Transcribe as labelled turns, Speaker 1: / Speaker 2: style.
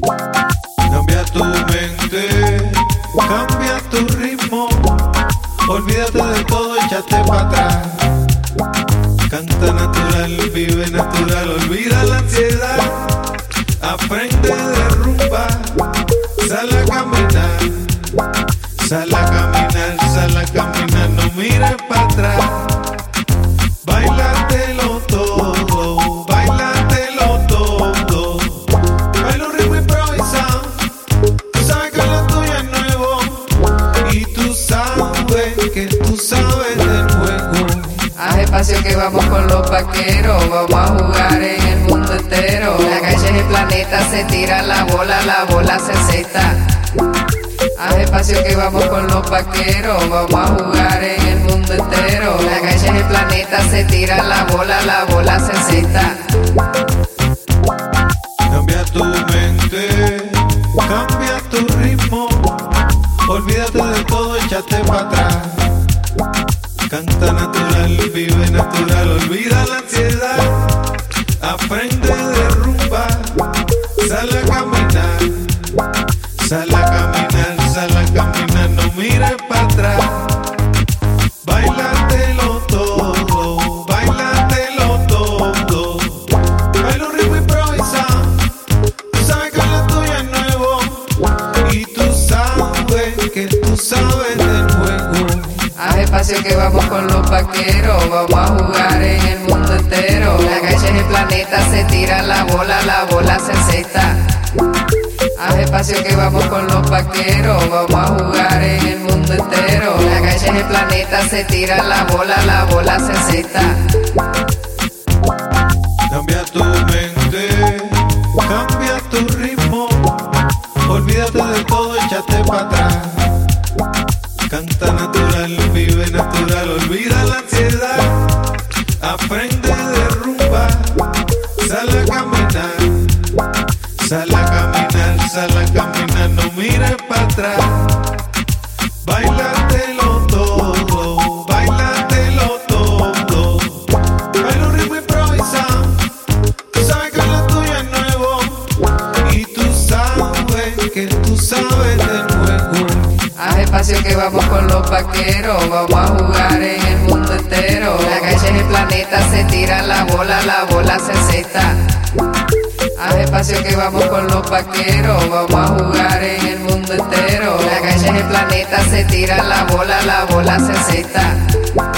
Speaker 1: Cambia tu mente, cambia tu ritmo. Olvídate de todo, échate para atrás. Canta natural, vive natural, olvida la ansiedad. Aprende de
Speaker 2: Espacio que vamos con los vaqueros, vamos a jugar en el mundo entero. La calle es el planeta, se tira la bola, la bola se acepta. Haz espacio que vamos con los vaqueros, vamos a jugar en el mundo entero. La calle es el planeta, se tira la bola, la bola se acepta.
Speaker 1: Cambia tu mente, cambia tu ritmo. Olvídate de todo, échate para atrás. Canta natural, vive natural, olvida la ansiedad. Aprende de rumba, sal a caminar. Sal a caminar, sal a caminar, no mires para atrás.
Speaker 2: Espacio que vamos con los vaqueros, vamos a jugar en el mundo entero. La calle es el planeta, se tira la bola, la bola se acepta. Haz espacio que vamos con los vaqueros, vamos a jugar en el mundo entero. La calle es el planeta, se tira la bola, la bola se acepta.
Speaker 1: Canta natural, vive natural, olvida la ansiedad. Aprende de rumba, sal a caminar. Sal a caminar, sal a caminar, no mires para atrás. Bailatelo todo, bailatelo todo. Baila un ritmo improvisado. Tú sabes que lo tuyo es nuevo. Y tú sabes que tú sabes.
Speaker 2: Espacio que vamos con los vaqueros, vamos a jugar en el mundo entero. La calle es el planeta, se tira la bola, la bola se acepta. Haz espacio que vamos con los vaqueros, vamos a jugar en el mundo entero. La calle es el planeta, se tira la bola, la bola se acepta.